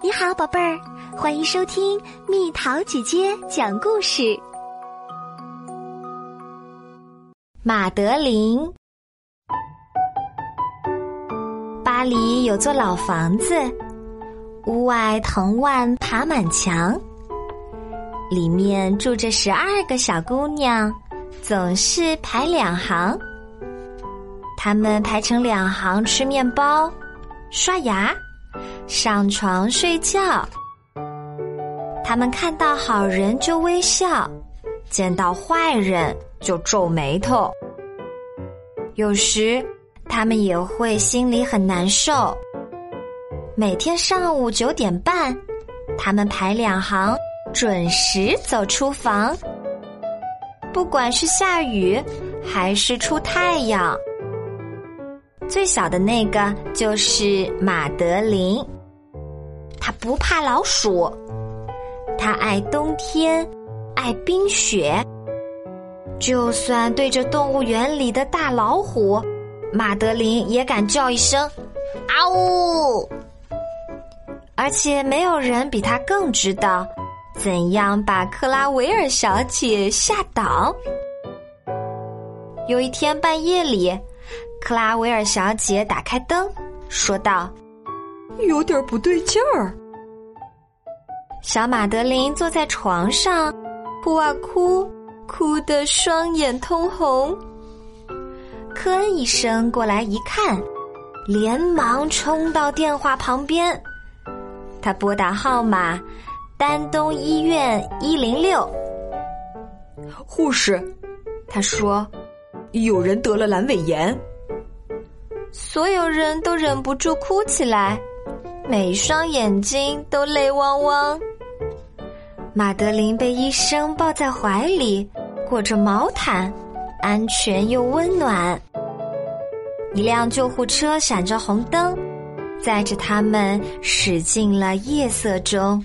你好，宝贝儿，欢迎收听蜜桃姐姐讲故事。马德琳，巴黎有座老房子，屋外藤蔓爬满墙，里面住着十二个小姑娘，总是排两行。她们排成两行吃面包、刷牙。上床睡觉，他们看到好人就微笑，见到坏人就皱眉头。有时，他们也会心里很难受。每天上午九点半，他们排两行，准时走出房。不管是下雨还是出太阳。最小的那个就是马德琳，他不怕老鼠，他爱冬天，爱冰雪。就算对着动物园里的大老虎，马德琳也敢叫一声“啊呜”。而且没有人比他更知道怎样把克拉维尔小姐吓倒。有一天半夜里。克拉维尔小姐打开灯，说道：“有点不对劲儿。”小马德琳坐在床上，哭啊哭，哭得双眼通红。科恩医生过来一看，连忙冲到电话旁边，他拨打号码：丹东医院一零六。护士，他说：“有人得了阑尾炎。”所有人都忍不住哭起来，每双眼睛都泪汪汪。马德琳被医生抱在怀里，裹着毛毯，安全又温暖。一辆救护车闪着红灯，载着他们驶进了夜色中。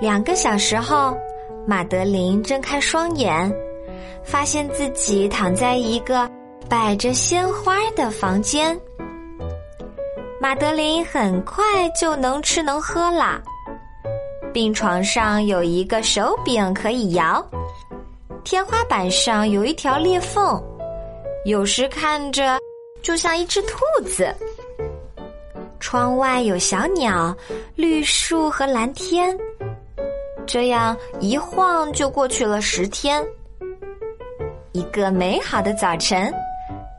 两个小时后，马德琳睁开双眼，发现自己躺在一个。摆着鲜花的房间，马德琳很快就能吃能喝了。病床上有一个手柄可以摇，天花板上有一条裂缝，有时看着就像一只兔子。窗外有小鸟、绿树和蓝天，这样一晃就过去了十天。一个美好的早晨。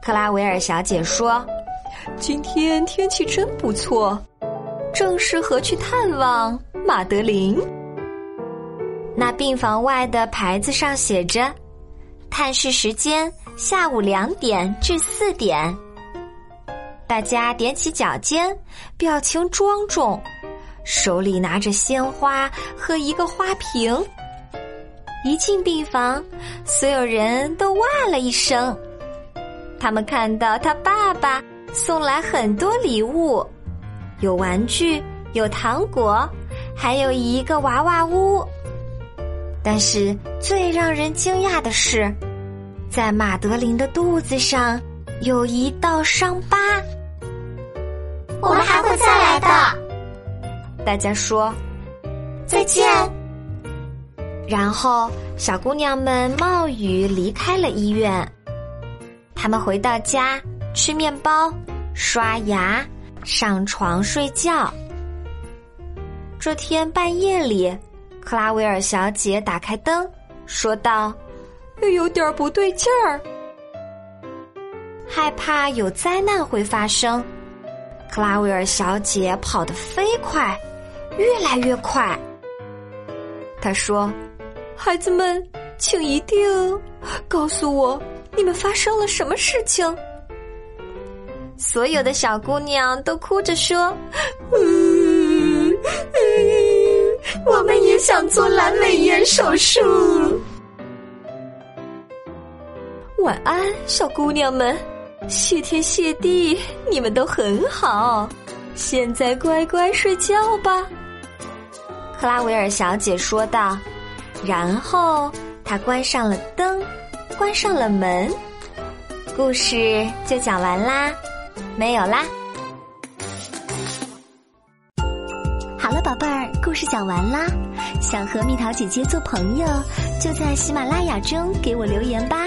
克拉维尔小姐说：“今天天气真不错，正适合去探望马德琳。”那病房外的牌子上写着：“探视时间下午两点至四点。”大家踮起脚尖，表情庄重，手里拿着鲜花和一个花瓶。一进病房，所有人都哇了一声。他们看到他爸爸送来很多礼物，有玩具，有糖果，还有一个娃娃屋。但是最让人惊讶的是，在马德琳的肚子上有一道伤疤。我们还会再来的，大家说再见。然后小姑娘们冒雨离开了医院。他们回到家，吃面包，刷牙，上床睡觉。这天半夜里，克拉维尔小姐打开灯，说道：“有点不对劲儿，害怕有灾难会发生。”克拉维尔小姐跑得飞快，越来越快。她说：“孩子们，请一定告诉我。”你们发生了什么事情？所有的小姑娘都哭着说：“嗯，我们也想做阑尾炎手术。”晚安，小姑娘们，谢天谢地，你们都很好。现在乖乖睡觉吧。”克拉维尔小姐说道，然后她关上了灯。关上了门，故事就讲完啦，没有啦。好了，宝贝儿，故事讲完啦。想和蜜桃姐姐做朋友，就在喜马拉雅中给我留言吧。